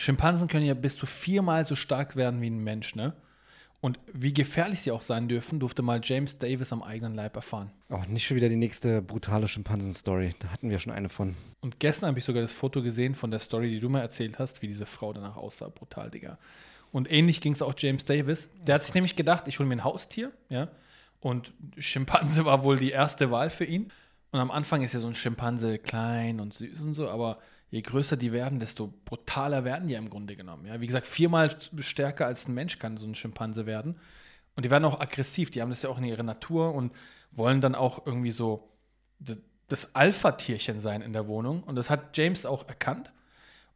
Schimpansen können ja bis zu viermal so stark werden wie ein Mensch, ne? Und wie gefährlich sie auch sein dürfen, durfte mal James Davis am eigenen Leib erfahren. Auch nicht schon wieder die nächste brutale Schimpansen-Story. Da hatten wir schon eine von. Und gestern habe ich sogar das Foto gesehen von der Story, die du mir erzählt hast, wie diese Frau danach aussah. Brutal, Digga. Und ähnlich ging es auch James Davis. Der hat sich nämlich gedacht, ich hole mir ein Haustier, ja. Und Schimpanse war wohl die erste Wahl für ihn. Und am Anfang ist ja so ein Schimpanse klein und süß und so, aber je größer die werden, desto brutaler werden die im Grunde genommen. Ja? Wie gesagt, viermal stärker als ein Mensch kann so ein Schimpanse werden. Und die werden auch aggressiv, die haben das ja auch in ihrer Natur und wollen dann auch irgendwie so das Alpha-Tierchen sein in der Wohnung. Und das hat James auch erkannt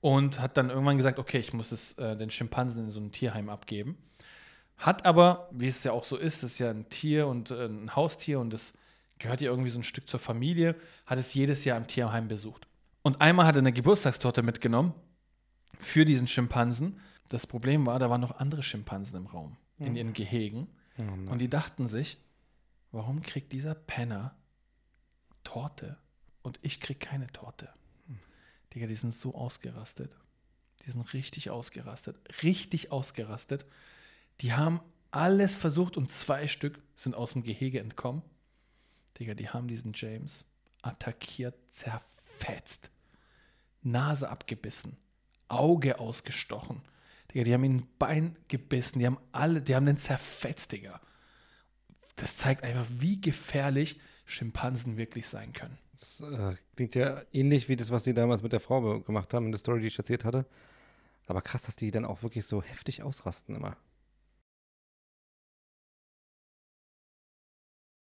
und hat dann irgendwann gesagt, okay, ich muss es äh, den Schimpansen in so ein Tierheim abgeben. Hat aber, wie es ja auch so ist, ist ja ein Tier und äh, ein Haustier und das gehört ja irgendwie so ein Stück zur Familie, hat es jedes Jahr im Tierheim besucht. Und einmal hat er eine Geburtstagstorte mitgenommen für diesen Schimpansen. Das Problem war, da waren noch andere Schimpansen im Raum, in hm. ihren Gehegen. Oh und die dachten sich, warum kriegt dieser Penner Torte und ich krieg keine Torte? Hm. Digga, die sind so ausgerastet. Die sind richtig ausgerastet. Richtig ausgerastet. Die haben alles versucht und zwei Stück sind aus dem Gehege entkommen. Digga, die haben diesen James attackiert, zerfetzt. Nase abgebissen, Auge ausgestochen. Digga, die haben ihn Bein gebissen, die haben alle, die haben den zerfetzt, Digga. Das zeigt einfach, wie gefährlich Schimpansen wirklich sein können. Das äh, klingt ja ähnlich wie das, was sie damals mit der Frau gemacht haben in der Story, die ich erzählt hatte. Aber krass, dass die dann auch wirklich so heftig ausrasten immer.